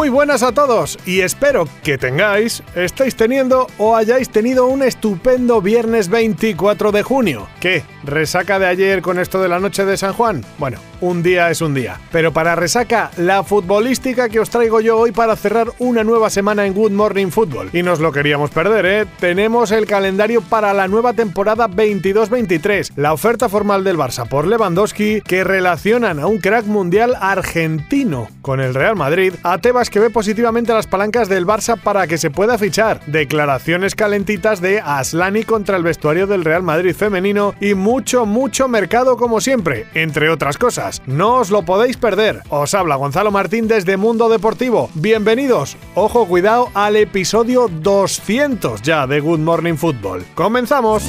Muy buenas a todos y espero que tengáis, estéis teniendo o hayáis tenido un estupendo viernes 24 de junio. ¿Qué? ¿Resaca de ayer con esto de la noche de San Juan? Bueno, un día es un día. Pero para resaca, la futbolística que os traigo yo hoy para cerrar una nueva semana en Good Morning Football. Y nos lo queríamos perder, ¿eh? Tenemos el calendario para la nueva temporada 22-23, la oferta formal del Barça por Lewandowski que relacionan a un crack mundial argentino con el Real Madrid, a Tebas que ve positivamente las palancas del Barça para que se pueda fichar, declaraciones calentitas de Aslani contra el vestuario del Real Madrid femenino y mucho, mucho mercado como siempre, entre otras cosas. No os lo podéis perder. Os habla Gonzalo Martín desde Mundo Deportivo. Bienvenidos, ojo cuidado, al episodio 200 ya de Good Morning Football. ¡Comenzamos!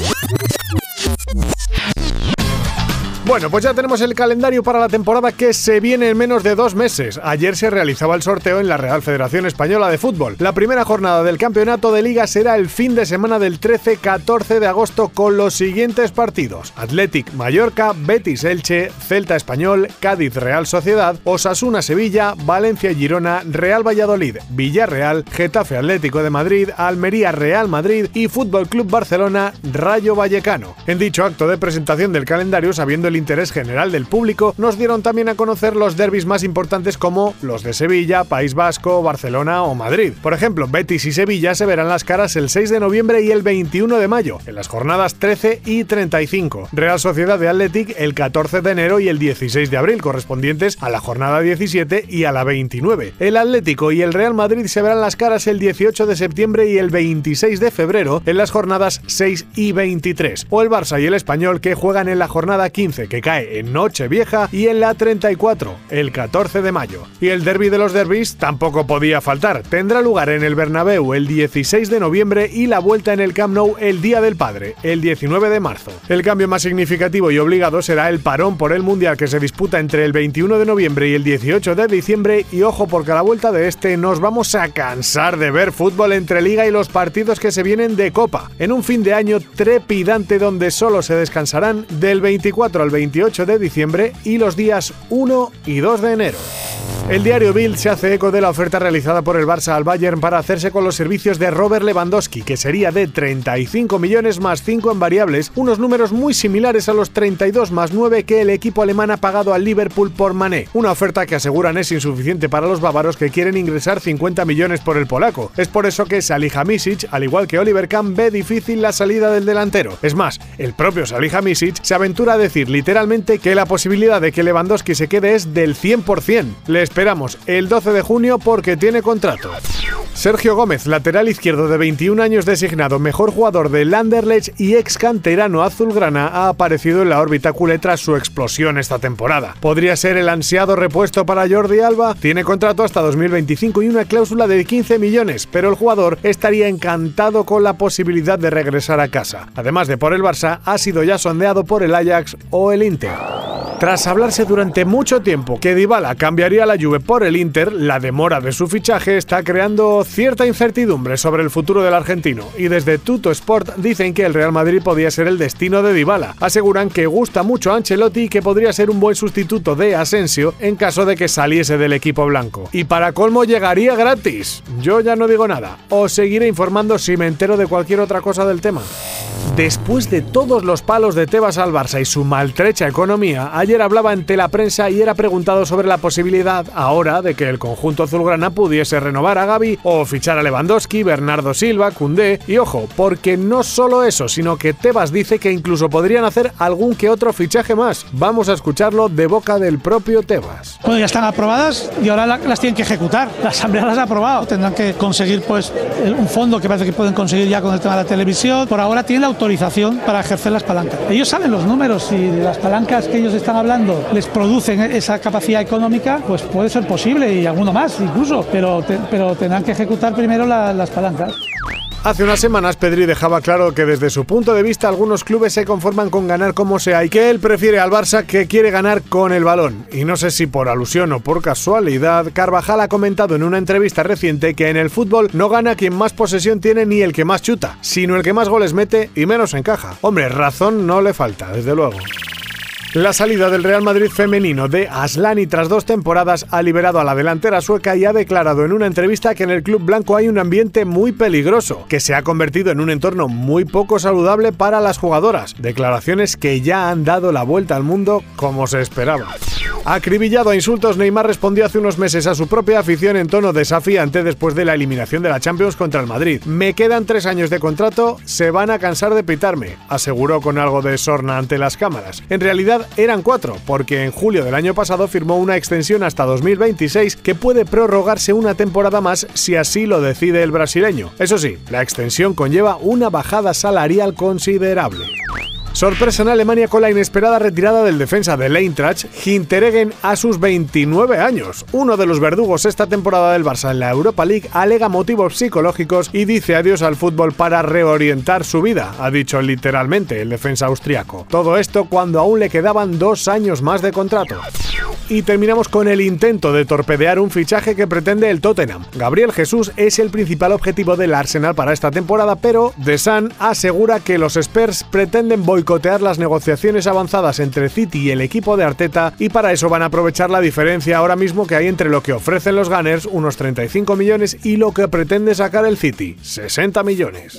Bueno, pues ya tenemos el calendario para la temporada que se viene en menos de dos meses. Ayer se realizaba el sorteo en la Real Federación Española de Fútbol. La primera jornada del campeonato de liga será el fin de semana del 13-14 de agosto con los siguientes partidos. Athletic Mallorca, Betis Elche, Celta Español, Cádiz Real Sociedad, Osasuna Sevilla, Valencia Girona, Real Valladolid, Villarreal, Getafe Atlético de Madrid, Almería Real Madrid y Fútbol Club Barcelona Rayo Vallecano. En dicho acto de presentación del calendario, sabiendo el interés general del público, nos dieron también a conocer los derbis más importantes como los de Sevilla, País Vasco, Barcelona o Madrid. Por ejemplo, Betis y Sevilla se verán las caras el 6 de noviembre y el 21 de mayo, en las jornadas 13 y 35. Real Sociedad de Athletic el 14 de enero y el 16 de abril, correspondientes a la jornada 17 y a la 29. El Atlético y el Real Madrid se verán las caras el 18 de septiembre y el 26 de febrero en las jornadas 6 y 23. O el Barça y el Español que juegan en la jornada 15 que cae en Nochevieja y en la 34, el 14 de mayo. Y el derby de los derbis tampoco podía faltar. Tendrá lugar en el Bernabéu el 16 de noviembre y la vuelta en el Camp Nou el Día del Padre, el 19 de marzo. El cambio más significativo y obligado será el parón por el Mundial que se disputa entre el 21 de noviembre y el 18 de diciembre y ojo porque a la vuelta de este nos vamos a cansar de ver fútbol entre liga y los partidos que se vienen de Copa, en un fin de año trepidante donde solo se descansarán del 24 al 28 de diciembre y los días 1 y 2 de enero. El diario Bild se hace eco de la oferta realizada por el Barça al Bayern para hacerse con los servicios de Robert Lewandowski, que sería de 35 millones más 5 en variables, unos números muy similares a los 32 más 9 que el equipo alemán ha pagado al Liverpool por Mané. Una oferta que aseguran es insuficiente para los bávaros que quieren ingresar 50 millones por el polaco. Es por eso que Salihamidzic, al igual que Oliver Kahn, ve difícil la salida del delantero. Es más, el propio Salihamidzic se aventura a decir literalmente que la posibilidad de que Lewandowski se quede es del 100%. Le esperamos el 12 de junio porque tiene contrato. Sergio Gómez, lateral izquierdo de 21 años designado mejor jugador del Anderlecht y ex canterano azulgrana, ha aparecido en la órbita culé tras su explosión esta temporada. ¿Podría ser el ansiado repuesto para Jordi Alba? Tiene contrato hasta 2025 y una cláusula de 15 millones, pero el jugador estaría encantado con la posibilidad de regresar a casa. Además de por el Barça, ha sido ya sondeado por el Ajax o el Inter. Tras hablarse durante mucho tiempo que Dybala cambiaría la Juve por el Inter, la demora de su fichaje está creando cierta incertidumbre sobre el futuro del argentino y desde Tuto Sport dicen que el Real Madrid podía ser el destino de Dybala. Aseguran que gusta mucho a Ancelotti y que podría ser un buen sustituto de Asensio en caso de que saliese del equipo blanco. Y para colmo llegaría gratis. Yo ya no digo nada. Os seguiré informando si me entero de cualquier otra cosa del tema. Después de todos los palos de Tebas al Barça y su maltrecha economía, hablaba ante la prensa y era preguntado sobre la posibilidad ahora de que el conjunto azulgrana pudiese renovar a Gaby o fichar a Lewandowski, Bernardo Silva, Cundé y ojo, porque no solo eso, sino que Tebas dice que incluso podrían hacer algún que otro fichaje más. Vamos a escucharlo de boca del propio Tebas. Bueno, ya están aprobadas y ahora las tienen que ejecutar. La Asamblea las ha aprobado. Tendrán que conseguir pues un fondo que parece que pueden conseguir ya con el tema de la televisión. Por ahora tienen la autorización para ejercer las palancas. Ellos saben los números y las palancas que ellos están hablando les producen esa capacidad económica, pues puede ser posible y alguno más incluso, pero, te, pero tendrán que ejecutar primero la, las palancas. Hace unas semanas Pedri dejaba claro que desde su punto de vista algunos clubes se conforman con ganar como sea y que él prefiere al Barça que quiere ganar con el balón. Y no sé si por alusión o por casualidad, Carvajal ha comentado en una entrevista reciente que en el fútbol no gana quien más posesión tiene ni el que más chuta, sino el que más goles mete y menos encaja. Hombre, razón no le falta, desde luego. La salida del Real Madrid femenino de Aslani tras dos temporadas ha liberado a la delantera sueca y ha declarado en una entrevista que en el club blanco hay un ambiente muy peligroso, que se ha convertido en un entorno muy poco saludable para las jugadoras. Declaraciones que ya han dado la vuelta al mundo como se esperaba. Acribillado a insultos, Neymar respondió hace unos meses a su propia afición en tono desafiante después de la eliminación de la Champions contra el Madrid. Me quedan tres años de contrato, se van a cansar de pitarme, aseguró con algo de sorna ante las cámaras. En realidad, eran cuatro, porque en julio del año pasado firmó una extensión hasta 2026 que puede prorrogarse una temporada más si así lo decide el brasileño. Eso sí, la extensión conlleva una bajada salarial considerable. Sorpresa en Alemania con la inesperada retirada del defensa de Eintracht, Hinteregen, a sus 29 años. Uno de los verdugos esta temporada del Barça en la Europa League alega motivos psicológicos y dice adiós al fútbol para reorientar su vida, ha dicho literalmente el defensa austriaco. Todo esto cuando aún le quedaban dos años más de contrato. Y terminamos con el intento de torpedear un fichaje que pretende el Tottenham. Gabriel Jesús es el principal objetivo del Arsenal para esta temporada, pero The Sun asegura que los Spurs pretenden boicotear las negociaciones avanzadas entre City y el equipo de Arteta y para eso van a aprovechar la diferencia ahora mismo que hay entre lo que ofrecen los Gunners, unos 35 millones, y lo que pretende sacar el City, 60 millones.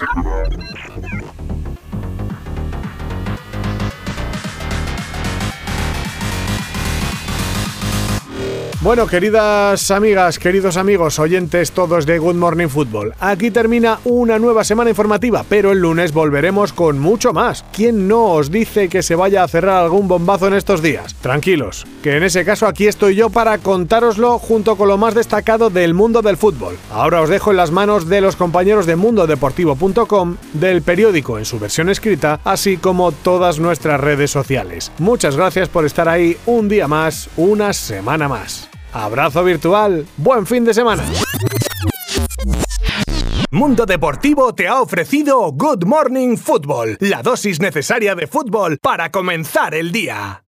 Bueno, queridas amigas, queridos amigos, oyentes todos de Good Morning Football, aquí termina una nueva semana informativa, pero el lunes volveremos con mucho más. ¿Quién no os dice que se vaya a cerrar algún bombazo en estos días? Tranquilos, que en ese caso aquí estoy yo para contároslo junto con lo más destacado del mundo del fútbol. Ahora os dejo en las manos de los compañeros de mundodeportivo.com, del periódico en su versión escrita, así como todas nuestras redes sociales. Muchas gracias por estar ahí un día más, una semana más. Abrazo virtual. Buen fin de semana. Mundo Deportivo te ha ofrecido Good Morning Football, la dosis necesaria de fútbol para comenzar el día.